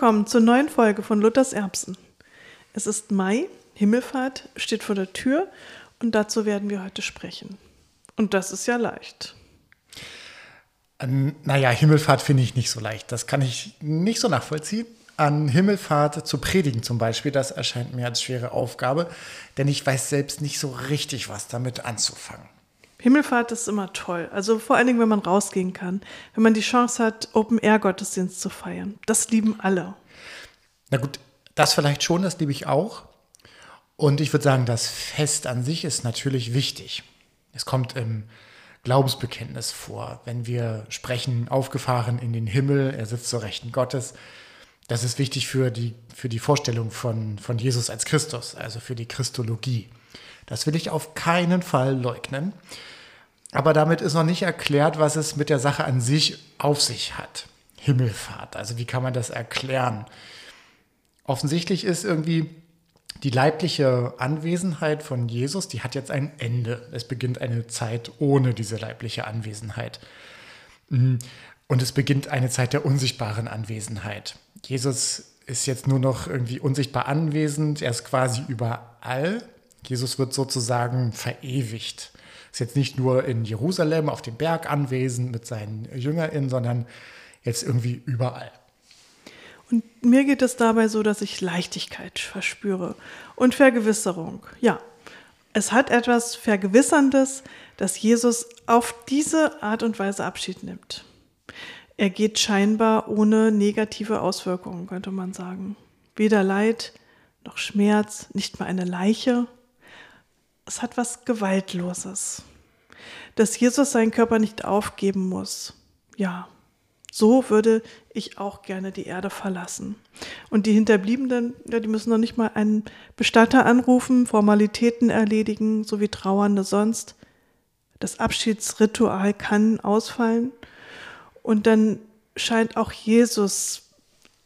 Willkommen zur neuen Folge von Luthers Erbsen. Es ist Mai, Himmelfahrt steht vor der Tür und dazu werden wir heute sprechen. Und das ist ja leicht. Ähm, naja, Himmelfahrt finde ich nicht so leicht. Das kann ich nicht so nachvollziehen. An Himmelfahrt zu predigen zum Beispiel, das erscheint mir als schwere Aufgabe, denn ich weiß selbst nicht so richtig, was damit anzufangen. Himmelfahrt ist immer toll. Also vor allen Dingen, wenn man rausgehen kann, wenn man die Chance hat, Open-Air-Gottesdienst zu feiern. Das lieben alle. Na gut, das vielleicht schon, das liebe ich auch. Und ich würde sagen, das Fest an sich ist natürlich wichtig. Es kommt im Glaubensbekenntnis vor, wenn wir sprechen, aufgefahren in den Himmel, er sitzt zur Rechten Gottes. Das ist wichtig für die, für die Vorstellung von, von Jesus als Christus, also für die Christologie. Das will ich auf keinen Fall leugnen. Aber damit ist noch nicht erklärt, was es mit der Sache an sich auf sich hat. Himmelfahrt, also wie kann man das erklären? Offensichtlich ist irgendwie die leibliche Anwesenheit von Jesus, die hat jetzt ein Ende. Es beginnt eine Zeit ohne diese leibliche Anwesenheit. Und es beginnt eine Zeit der unsichtbaren Anwesenheit. Jesus ist jetzt nur noch irgendwie unsichtbar anwesend, er ist quasi überall. Jesus wird sozusagen verewigt ist jetzt nicht nur in Jerusalem auf dem Berg anwesend mit seinen JüngerInnen, sondern jetzt irgendwie überall. Und mir geht es dabei so, dass ich Leichtigkeit verspüre und Vergewisserung. Ja, es hat etwas Vergewisserndes, dass Jesus auf diese Art und Weise Abschied nimmt. Er geht scheinbar ohne negative Auswirkungen, könnte man sagen. Weder Leid noch Schmerz, nicht mal eine Leiche es hat was Gewaltloses. Dass Jesus seinen Körper nicht aufgeben muss. Ja, so würde ich auch gerne die Erde verlassen. Und die Hinterbliebenen, ja, die müssen noch nicht mal einen Bestatter anrufen, Formalitäten erledigen, so wie Trauernde sonst. Das Abschiedsritual kann ausfallen. Und dann scheint auch Jesus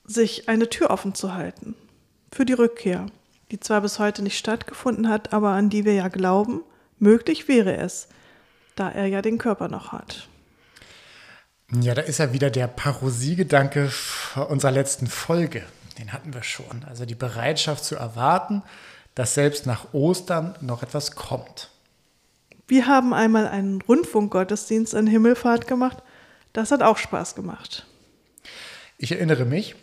sich eine Tür offen zu halten für die Rückkehr die zwar bis heute nicht stattgefunden hat, aber an die wir ja glauben, möglich wäre es, da er ja den Körper noch hat. Ja, da ist ja wieder der Parosiegedanke unserer letzten Folge. Den hatten wir schon. Also die Bereitschaft zu erwarten, dass selbst nach Ostern noch etwas kommt. Wir haben einmal einen Rundfunkgottesdienst an Himmelfahrt gemacht. Das hat auch Spaß gemacht. Ich erinnere mich,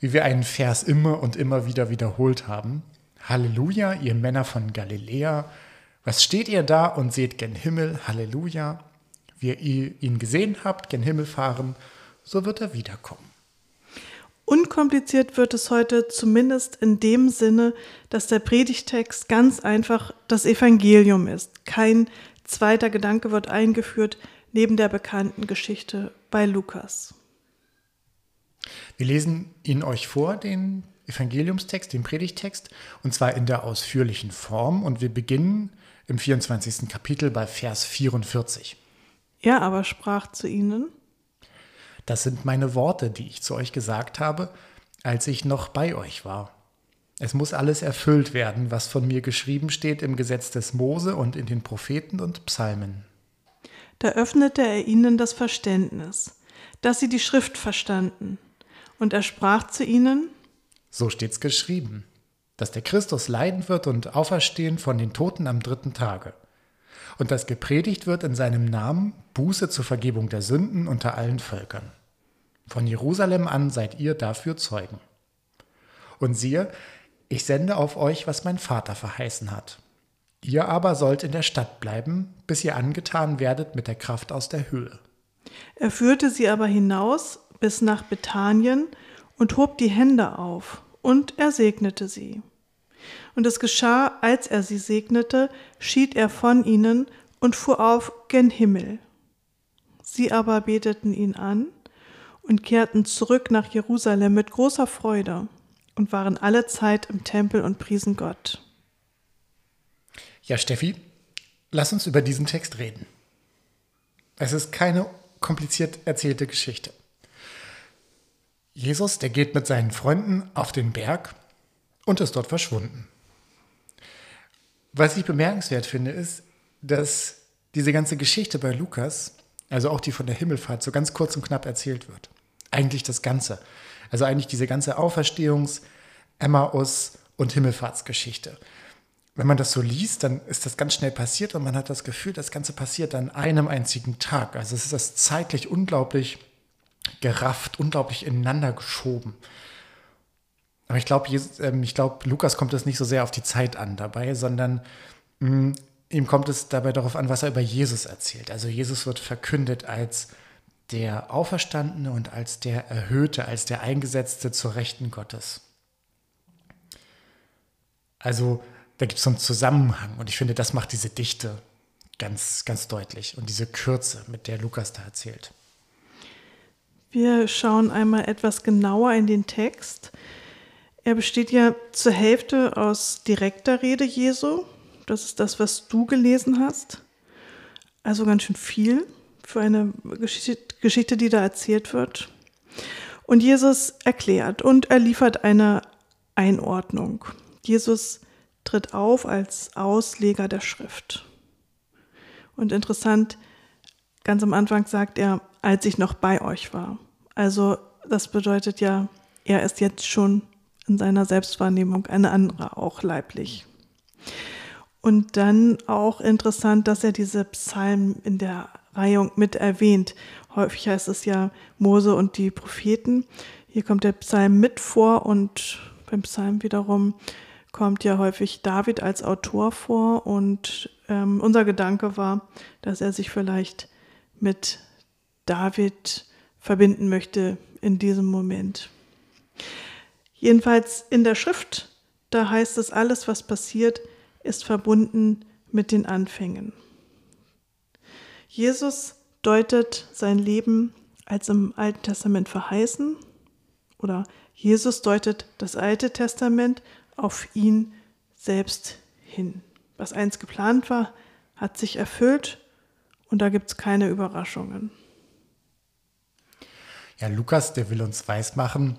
wie wir einen Vers immer und immer wieder wiederholt haben. Halleluja, ihr Männer von Galiläa, was steht ihr da und seht gen Himmel, Halleluja, wie ihr ihn gesehen habt, gen Himmel fahren, so wird er wiederkommen. Unkompliziert wird es heute zumindest in dem Sinne, dass der Predigtext ganz einfach das Evangelium ist. Kein zweiter Gedanke wird eingeführt neben der bekannten Geschichte bei Lukas. Wir lesen ihn euch vor, den Evangeliumstext, den Predigtext, und zwar in der ausführlichen Form. Und wir beginnen im 24. Kapitel bei Vers 44. Er aber sprach zu ihnen, Das sind meine Worte, die ich zu euch gesagt habe, als ich noch bei euch war. Es muss alles erfüllt werden, was von mir geschrieben steht im Gesetz des Mose und in den Propheten und Psalmen. Da öffnete er ihnen das Verständnis, dass sie die Schrift verstanden. Und er sprach zu ihnen, so steht's geschrieben, dass der Christus leiden wird und auferstehen von den Toten am dritten Tage. Und dass gepredigt wird in seinem Namen Buße zur Vergebung der Sünden unter allen Völkern. Von Jerusalem an seid ihr dafür Zeugen. Und siehe, ich sende auf euch, was mein Vater verheißen hat. Ihr aber sollt in der Stadt bleiben, bis ihr angetan werdet mit der Kraft aus der Höhe. Er führte sie aber hinaus bis nach Bethanien und hob die Hände auf und er segnete sie. Und es geschah, als er sie segnete, schied er von ihnen und fuhr auf gen Himmel. Sie aber beteten ihn an und kehrten zurück nach Jerusalem mit großer Freude und waren alle Zeit im Tempel und priesen Gott. Ja, Steffi, lass uns über diesen Text reden. Es ist keine kompliziert erzählte Geschichte. Jesus, der geht mit seinen Freunden auf den Berg und ist dort verschwunden. Was ich bemerkenswert finde, ist, dass diese ganze Geschichte bei Lukas, also auch die von der Himmelfahrt, so ganz kurz und knapp erzählt wird. eigentlich das Ganze. Also eigentlich diese ganze Auferstehungs-, Emmaus- und Himmelfahrtsgeschichte. Wenn man das so liest, dann ist das ganz schnell passiert und man hat das Gefühl, das Ganze passiert an einem einzigen Tag. Also es ist das zeitlich unglaublich gerafft, unglaublich ineinander geschoben. Aber ich glaube, ähm, ich glaub, Lukas kommt es nicht so sehr auf die Zeit an dabei, sondern mh, mm, ihm kommt es dabei darauf an, was er über Jesus erzählt. Also Jesus wird verkündet als der Auferstandene und als der Erhöhte, als der Eingesetzte zur Rechten Gottes. Also da gibt es so einen Zusammenhang und ich finde, das macht diese Dichte ganz, ganz deutlich und diese Kürze, mit der Lukas da erzählt. Wir schauen einmal etwas genauer in den Text. Er besteht ja zur Hälfte aus direkter Rede Jesu. Das ist das, was du gelesen hast. Also ganz schön viel für eine Geschichte, die da erzählt wird. Und Jesus erklärt und er liefert eine Einordnung. Jesus tritt auf als Ausleger der Schrift. Und interessant, ganz am Anfang sagt er, als ich noch bei euch war. Also das bedeutet ja, er ist jetzt schon in seiner Selbstwahrnehmung eine andere, auch leiblich. Und dann auch interessant, dass er diese Psalmen in der Reihung mit erwähnt. Häufig heißt es ja Mose und die Propheten. Hier kommt der Psalm mit vor und beim Psalm wiederum kommt ja häufig David als Autor vor und ähm, unser Gedanke war, dass er sich vielleicht mit David verbinden möchte in diesem Moment. Jedenfalls in der Schrift, da heißt es, alles, was passiert, ist verbunden mit den Anfängen. Jesus deutet sein Leben als im Alten Testament verheißen oder Jesus deutet das Alte Testament auf ihn selbst hin. Was einst geplant war, hat sich erfüllt und da gibt es keine Überraschungen. Ja, Lukas, der will uns weismachen,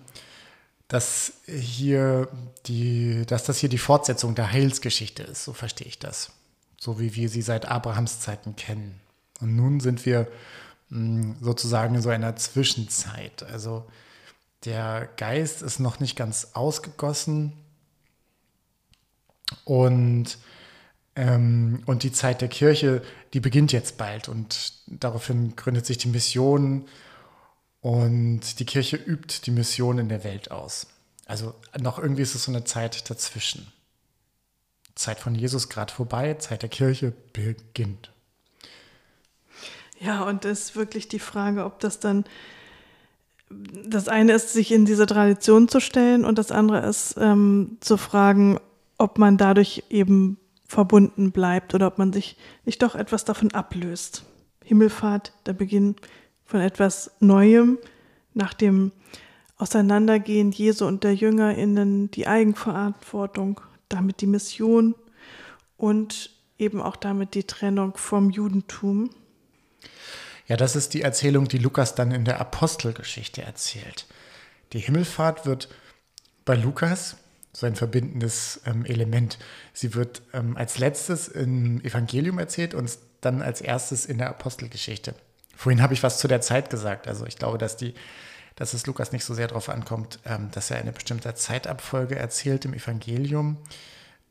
dass hier die, dass das hier die Fortsetzung der Heilsgeschichte ist, so verstehe ich das. So wie wir sie seit Abrahams Zeiten kennen. Und nun sind wir hm, sozusagen in so einer Zwischenzeit. Also der Geist ist noch nicht ganz ausgegossen, und, ähm, und die Zeit der Kirche, die beginnt jetzt bald und daraufhin gründet sich die Mission und die Kirche übt die Mission in der Welt aus. Also noch irgendwie ist es so eine Zeit dazwischen. Zeit von Jesus gerade vorbei, Zeit der Kirche beginnt. Ja, und es ist wirklich die Frage, ob das dann das eine ist, sich in diese Tradition zu stellen und das andere ist ähm, zu fragen, ob man dadurch eben verbunden bleibt oder ob man sich nicht doch etwas davon ablöst. Himmelfahrt, der Beginn von etwas Neuem, nach dem Auseinandergehen Jesu und der JüngerInnen, die Eigenverantwortung, damit die Mission und eben auch damit die Trennung vom Judentum. Ja, das ist die Erzählung, die Lukas dann in der Apostelgeschichte erzählt. Die Himmelfahrt wird bei Lukas so ein verbindendes ähm, Element. Sie wird ähm, als letztes im Evangelium erzählt und dann als erstes in der Apostelgeschichte. Vorhin habe ich was zu der Zeit gesagt. Also ich glaube, dass die, dass es Lukas nicht so sehr darauf ankommt, ähm, dass er eine bestimmte Zeitabfolge erzählt im Evangelium.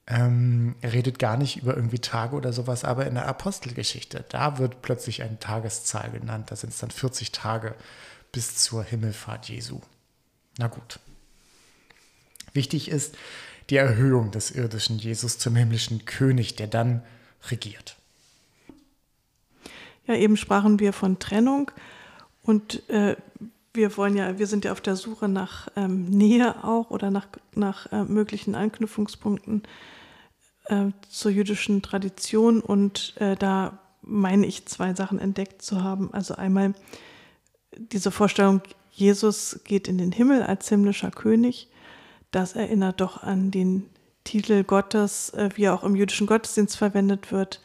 Ähm, er redet gar nicht über irgendwie Tage oder sowas, aber in der Apostelgeschichte, da wird plötzlich eine Tageszahl genannt. Da sind es dann 40 Tage bis zur Himmelfahrt Jesu. Na gut. Wichtig ist die Erhöhung des irdischen Jesus zum himmlischen König, der dann regiert. Ja, eben sprachen wir von Trennung und äh, wir wollen ja, wir sind ja auf der Suche nach ähm, Nähe auch oder nach, nach äh, möglichen Anknüpfungspunkten äh, zur jüdischen Tradition und äh, da meine ich zwei Sachen entdeckt zu haben. Also einmal diese Vorstellung, Jesus geht in den Himmel als himmlischer König das erinnert doch an den Titel Gottes, äh, wie er auch im jüdischen Gottesdienst verwendet wird.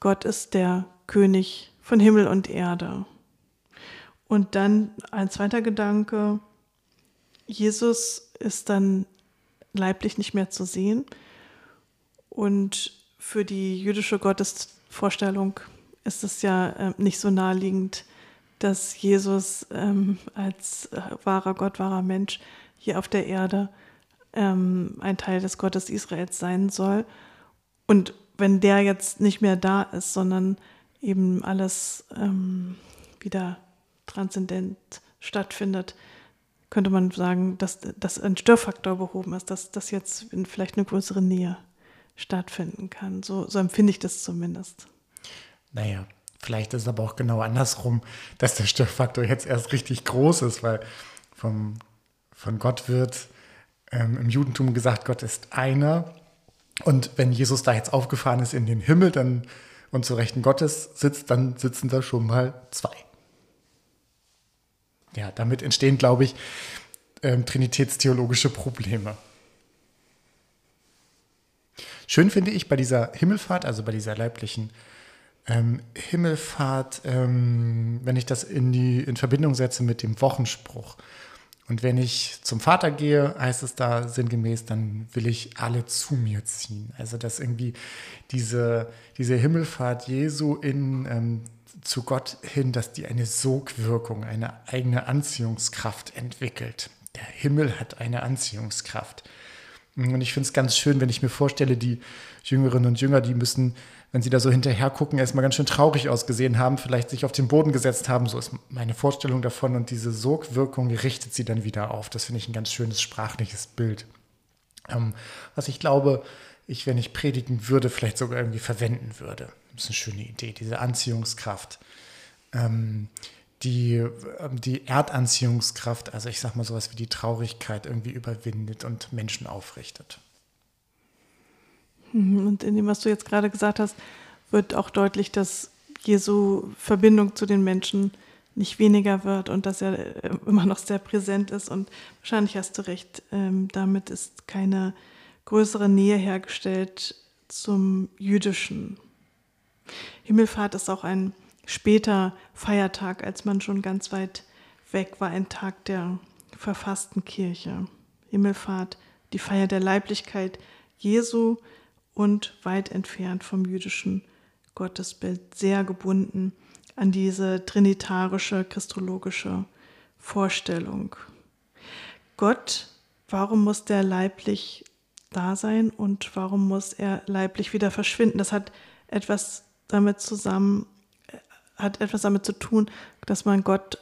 Gott ist der König von Himmel und Erde. Und dann ein zweiter Gedanke, Jesus ist dann leiblich nicht mehr zu sehen. Und für die jüdische Gottesvorstellung ist es ja äh, nicht so naheliegend, dass Jesus ähm, als äh, wahrer Gott, wahrer Mensch hier auf der Erde ähm, ein Teil des Gottes Israels sein soll. Und wenn der jetzt nicht mehr da ist, sondern eben alles ähm, wieder transzendent stattfindet, könnte man sagen, dass, dass ein Störfaktor behoben ist, dass das jetzt in vielleicht eine größere Nähe stattfinden kann. So, so empfinde ich das zumindest. Naja, vielleicht ist es aber auch genau andersrum, dass der Störfaktor jetzt erst richtig groß ist, weil vom, von Gott wird ähm, im Judentum gesagt, Gott ist einer. Und wenn Jesus da jetzt aufgefahren ist in den Himmel dann, und zu Rechten Gottes sitzt, dann sitzen da schon mal zwei. Ja, damit entstehen, glaube ich, ähm, trinitätstheologische Probleme. Schön finde ich bei dieser Himmelfahrt, also bei dieser leiblichen ähm, Himmelfahrt, ähm, wenn ich das in, die, in Verbindung setze mit dem Wochenspruch. Und wenn ich zum Vater gehe, heißt es da sinngemäß, dann will ich alle zu mir ziehen. Also dass irgendwie diese, diese Himmelfahrt Jesu in, ähm, zu Gott hin, dass die eine Sogwirkung, eine eigene Anziehungskraft entwickelt. Der Himmel hat eine Anziehungskraft. Und ich finde es ganz schön, wenn ich mir vorstelle, die Jüngerinnen und Jünger, die müssen, wenn sie da so hinterher gucken, erstmal ganz schön traurig ausgesehen haben, vielleicht sich auf den Boden gesetzt haben. So ist meine Vorstellung davon. Und diese Sogwirkung richtet sie dann wieder auf. Das finde ich ein ganz schönes sprachliches Bild. Ähm, was ich glaube, ich, wenn ich predigen würde, vielleicht sogar irgendwie verwenden würde. Das ist eine schöne Idee, diese Anziehungskraft. Ähm, die, ähm, die Erdanziehungskraft, also ich sag mal sowas wie die Traurigkeit irgendwie überwindet und Menschen aufrichtet. Mhm, und in dem, was du jetzt gerade gesagt hast, wird auch deutlich, dass Jesu Verbindung zu den Menschen nicht weniger wird und dass er äh, immer noch sehr präsent ist. Und wahrscheinlich hast du recht, ähm, damit ist keine größere Nähe hergestellt zum Jüdischen. Himmelfahrt ist auch ein später Feiertag, als man schon ganz weit weg war, ein Tag der verfassten Kirche. Himmelfahrt, die Feier der Leiblichkeit Jesu und weit entfernt vom jüdischen Gottesbild, sehr gebunden an diese trinitarische, christologische Vorstellung. Gott, warum muss der leiblich da sein und warum muss er leiblich wieder verschwinden? Das hat etwas damit zusammen, hat etwas damit zu tun, dass man Gott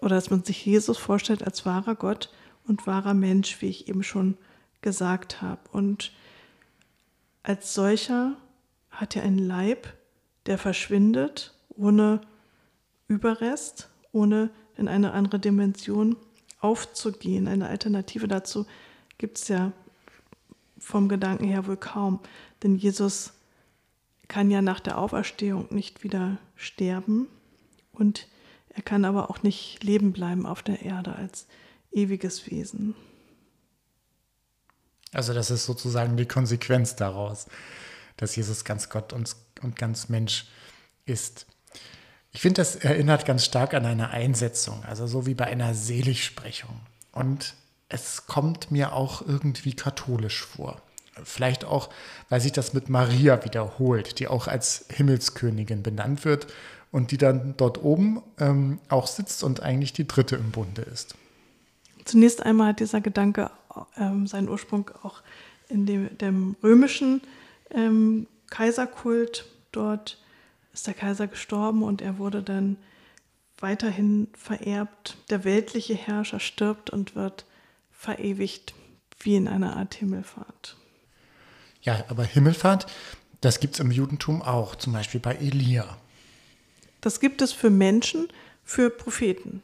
oder dass man sich Jesus vorstellt als wahrer Gott und wahrer Mensch, wie ich eben schon gesagt habe. Und als solcher hat er einen Leib, der verschwindet ohne Überrest, ohne in eine andere Dimension aufzugehen. Eine Alternative dazu gibt es ja vom Gedanken her wohl kaum. Denn Jesus kann ja nach der Auferstehung nicht wieder sterben und er kann aber auch nicht leben bleiben auf der Erde als ewiges Wesen. Also das ist sozusagen die Konsequenz daraus, dass Jesus ganz Gott und, und ganz Mensch ist. Ich finde, das erinnert ganz stark an eine Einsetzung, also so wie bei einer Seligsprechung. Und es kommt mir auch irgendwie katholisch vor. Vielleicht auch, weil sich das mit Maria wiederholt, die auch als Himmelskönigin benannt wird und die dann dort oben ähm, auch sitzt und eigentlich die dritte im Bunde ist. Zunächst einmal hat dieser Gedanke ähm, seinen Ursprung auch in dem, dem römischen ähm, Kaiserkult. Dort ist der Kaiser gestorben und er wurde dann weiterhin vererbt. Der weltliche Herrscher stirbt und wird verewigt wie in einer Art Himmelfahrt. Ja, aber Himmelfahrt, das gibt es im Judentum auch, zum Beispiel bei Elia. Das gibt es für Menschen, für Propheten.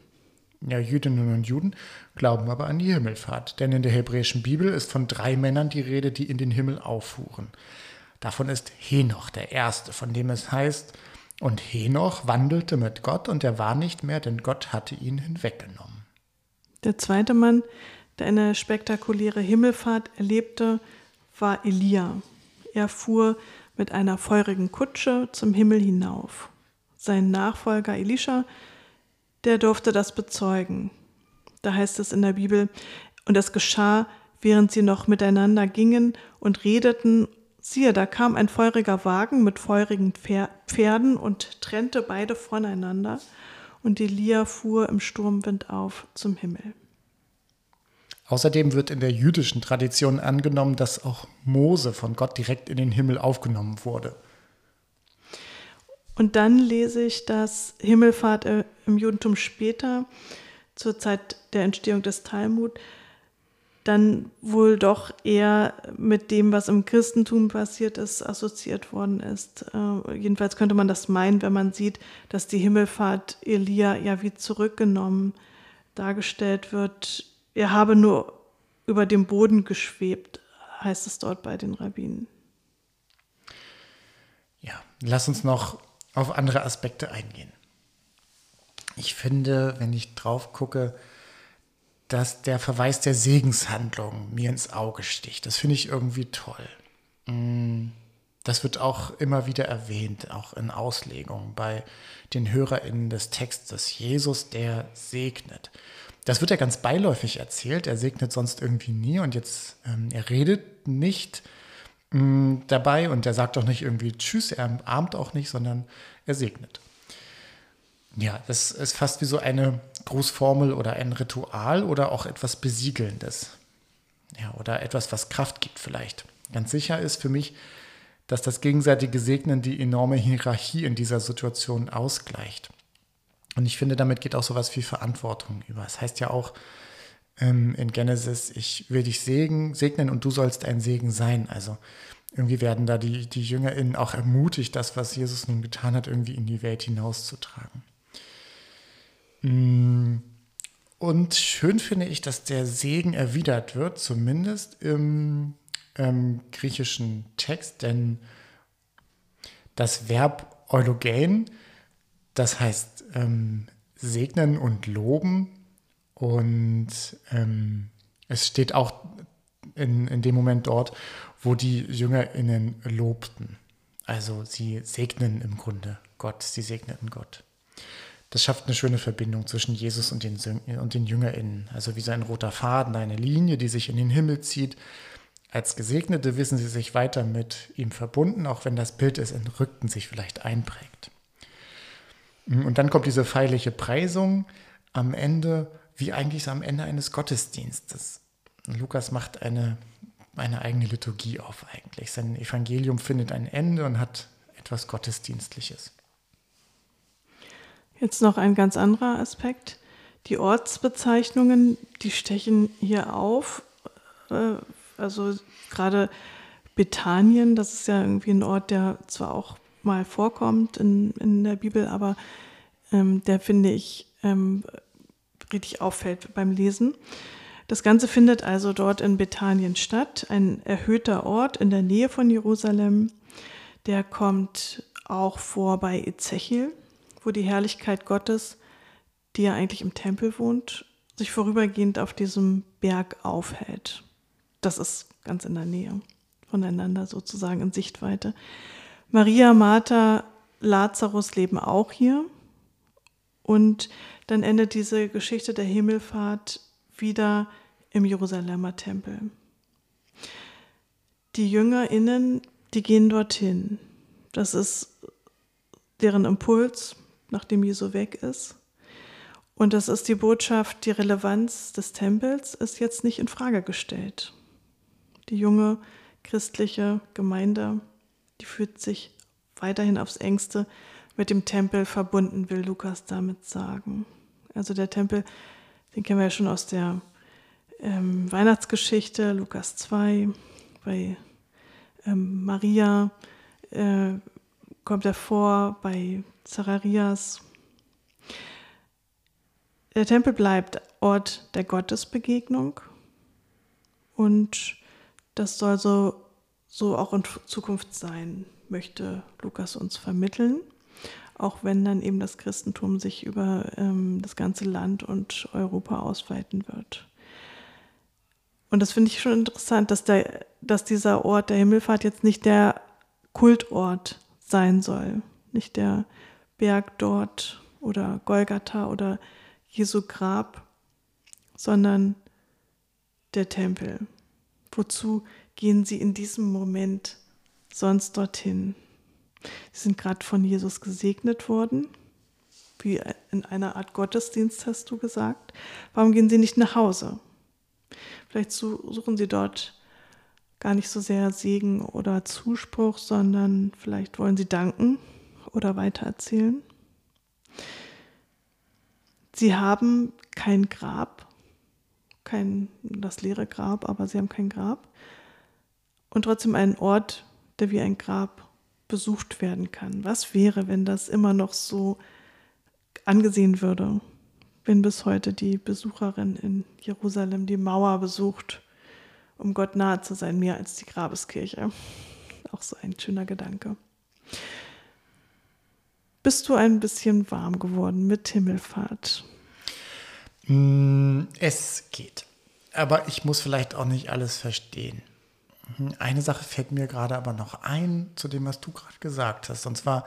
Ja, Jüdinnen und Juden glauben aber an die Himmelfahrt, denn in der hebräischen Bibel ist von drei Männern die Rede, die in den Himmel auffuhren. Davon ist Henoch der erste, von dem es heißt, und Henoch wandelte mit Gott und er war nicht mehr, denn Gott hatte ihn hinweggenommen. Der zweite Mann, der eine spektakuläre Himmelfahrt erlebte, war Elia. Er fuhr mit einer feurigen Kutsche zum Himmel hinauf. Sein Nachfolger Elisha, der durfte das bezeugen. Da heißt es in der Bibel, und es geschah, während sie noch miteinander gingen und redeten, siehe, da kam ein feuriger Wagen mit feurigen Pferden und trennte beide voneinander. und Elia fuhr im Sturmwind auf zum Himmel. Außerdem wird in der jüdischen Tradition angenommen, dass auch Mose von Gott direkt in den Himmel aufgenommen wurde. Und dann lese ich, dass Himmelfahrt äh, im Judentum später, zur Zeit der Entstehung des Talmud, dann wohl doch eher mit dem, was im Christentum passiert ist, assoziiert worden ist. Äh, jedenfalls könnte man das meinen, wenn man sieht, dass die Himmelfahrt Elia ja wie zurückgenommen dargestellt wird. Er habe nur über dem Boden geschwebt, heißt es dort bei den Rabbinen. Ja, lass uns noch auf andere Aspekte eingehen. Ich finde, wenn ich drauf gucke, dass der Verweis der Segenshandlung mir ins Auge sticht. Das finde ich irgendwie toll. Mm, das wird auch immer wieder erwähnt, auch in Auslegungen bei den HörerInnen des Textes. Jesus, der segnet. Das wird ja ganz beiläufig erzählt. Er segnet sonst irgendwie nie und jetzt, ähm, er redet nicht mh, mm, dabei und er sagt auch nicht irgendwie Tschüss, er umarmt auch nicht, sondern er segnet. Ja, das ist fast wie so eine Grußformel oder ein Ritual oder auch etwas Besiegelndes. Ja, oder etwas, was Kraft gibt vielleicht. Ganz sicher ist für mich, dass das gegenseitige Segnen die enorme Hierarchie in dieser Situation ausgleicht. Und ich finde, damit geht auch so was wie Verantwortung über. Es heißt ja auch ähm, in Genesis, ich will dich segnen, segnen und du sollst ein Segen sein. Also irgendwie werden da die, die JüngerInnen auch ermutigt, das, was Jesus nun getan hat, irgendwie in die Welt hinauszutragen. Mm. Und schön finde ich, dass der Segen erwidert wird, zumindest im ähm, griechischen Text, denn das Verb eulogen, das heißt ähm, segnen und loben. Und ähm, es steht auch in, in dem Moment dort, wo die JüngerInnen lobten. Also sie segnen im Grunde Gott, sie segneten Gott das schafft eine schöne Verbindung zwischen Jesus und den, und den JüngerInnen. Also wie so ein roter Faden, eine Linie, die sich in den Himmel zieht. Als Gesegnete wissen sie sich weiter mit ihm verbunden, auch wenn das Bild des Entrückten sich vielleicht einprägt. Und dann kommt diese feierliche Preisung am Ende, wie eigentlich am Ende eines Gottesdienstes. Lukas macht eine, eine eigene Liturgie auf eigentlich. Sein Evangelium findet ein Ende und hat etwas Gottesdienstliches. Jetzt noch ein ganz anderer Aspekt. Die Ortsbezeichnungen, die stechen hier auf. Äh, also gerade Bethanien, das ist ja irgendwie ein Ort, der zwar auch mal vorkommt in, in der Bibel, aber ähm, der finde ich ähm, richtig auffällt beim Lesen. Das Ganze findet also dort in Bethanien statt, ein erhöhter Ort in der Nähe von Jerusalem. Der kommt auch vor bei Ezechiel, wo die Herrlichkeit Gottes, die ja eigentlich im Tempel wohnt, sich vorübergehend auf diesem Berg aufhält. Das ist ganz in der Nähe voneinander sozusagen in Sichtweite. Maria, Martha, Lazarus leben auch hier. Und dann endet diese Geschichte der Himmelfahrt wieder im Jerusalemer Tempel. Die JüngerInnen, die gehen dorthin. Das ist deren Impuls, nachdem Jesu weg ist. Und das ist die Botschaft, die Relevanz des Tempels ist jetzt nicht in Frage gestellt. Die junge christliche Gemeinde, die fühlt sich weiterhin aufs engste mit dem Tempel verbunden, will Lukas damit sagen. Also der Tempel, den kennen wir ja schon aus der ähm, Weihnachtsgeschichte, Lukas 2, bei ähm, Maria äh, kommt er vor, bei Zacharias. Der Tempel bleibt Ort der Gottesbegegnung und das soll so, so auch in Zukunft sein, möchte Lukas uns vermitteln, auch wenn dann eben das Christentum sich über ähm, das ganze Land und Europa ausweiten wird. Und das finde ich schon interessant, dass, der, dass dieser Ort der Himmelfahrt jetzt nicht der Kultort sein soll, nicht der Berg dort oder Golgatha oder Jesu Grab, sondern der Tempel. Wozu gehen sie in diesem Moment sonst dorthin? Sie sind gerade von Jesus gesegnet worden wie in einer Art Gottesdienst, hast du gesagt. Warum gehen Sie nicht nach Hause? Vielleicht suchen Sie dort gar nicht so sehr Segen oder Zuspruch, sondern vielleicht wollen Sie danken oder weitererzählen. Sie haben kein Grab, kein das leere Grab, aber sie haben kein Grab und trotzdem einen Ort, der wie ein Grab besucht werden kann. Was wäre, wenn das immer noch so angesehen würde, wenn bis heute die Besucherin in Jerusalem die Mauer besucht, um Gott nahe zu sein, mehr als die Grabeskirche? Auch so ein schöner Gedanke. Bist du ein bisschen warm geworden mit Himmelfahrt? Mm, es geht. Aber ich muss vielleicht auch nicht alles verstehen. Mhm. Eine Sache fällt mir gerade aber noch ein zu dem, was du gerade gesagt hast. Und zwar,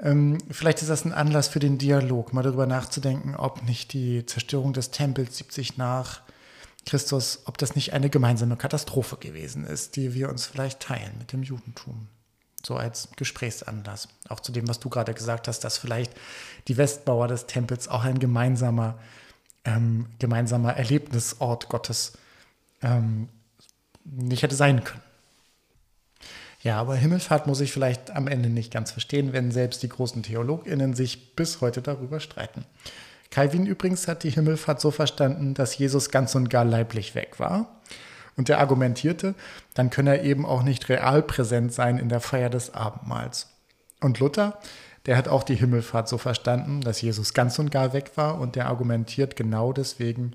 ähm, vielleicht ist das ein Anlass für den Dialog, mal darüber nachzudenken, ob nicht die Zerstörung des Tempels 70 nach Christus, ob das nicht eine gemeinsame Katastrophe gewesen ist, die wir uns vielleicht teilen mit dem Judentum. So als Gesprächsanlass. Auch zu dem, was du gerade gesagt hast, dass vielleicht die Westbauer des Tempels auch ein gemeinsamer, ähm, gemeinsamer Erlebnisort Gottes ähm, nicht hätte sein können. Ja, aber Himmelfahrt muss ich vielleicht am Ende nicht ganz verstehen, wenn selbst die großen TheologInnen sich bis heute darüber streiten. Calvin übrigens hat die Himmelfahrt so verstanden, dass Jesus ganz und gar leiblich weg war. Und er argumentierte, dann könne er eben auch nicht real präsent sein in der Feier des Abendmahls. Und Luther, der hat auch die Himmelfahrt so verstanden, dass Jesus ganz und gar weg war und der argumentiert genau deswegen,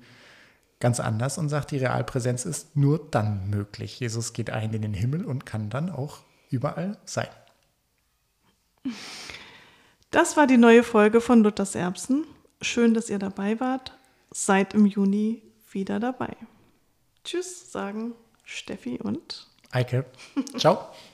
ganz anders und sagt, die Realpräsenz ist nur dann möglich. Jesus geht ein in den Himmel und kann dann auch überall sein. Das war die neue Folge von Luthers Erbsen. Schön, dass ihr dabei wart. Seid im Juni wieder dabei. Tschüss, sagen Steffi und Eike. Ciao.